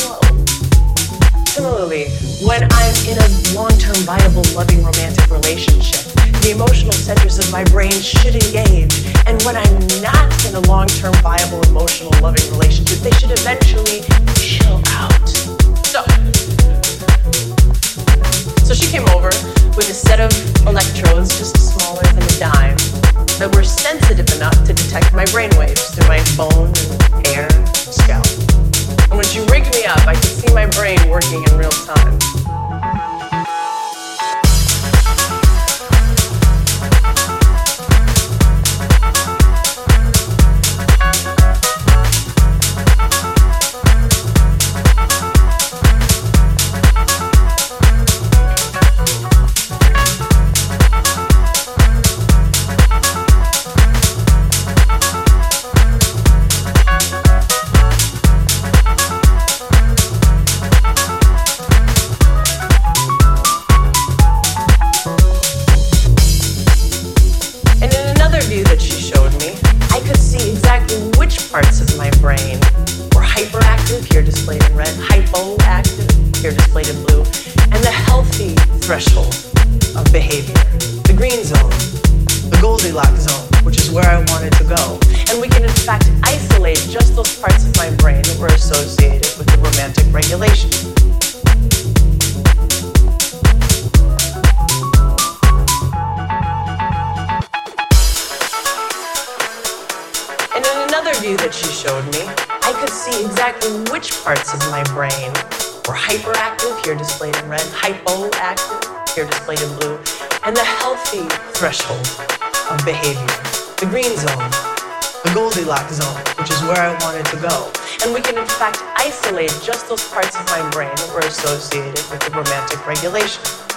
slow. Similarly, when I'm in a long term, viable, loving romantic relationship, the emotional centers of my brain should engage. And when I'm not in a long term, viable, emotional, loving relationship, they should eventually chill out. So, so she came over with a set of electrodes, just smaller than a dime, that were sensitive enough to detect my brainwaves through my bone and air scalp you rigged me up. I can see my brain working in real time. threshold of behavior, the green zone, the Goldilocks zone, which is where I wanted to go. And we can, in fact, isolate just those parts of my brain that were associated with the romantic regulation.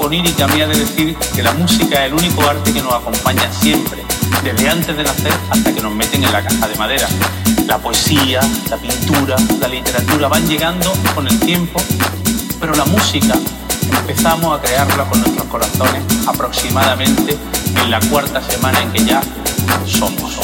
Onírica mía de decir que la música es el único arte que nos acompaña siempre, desde antes de nacer hasta que nos meten en la caja de madera. La poesía, la pintura, la literatura van llegando con el tiempo, pero la música empezamos a crearla con nuestros corazones aproximadamente en la cuarta semana en que ya somos.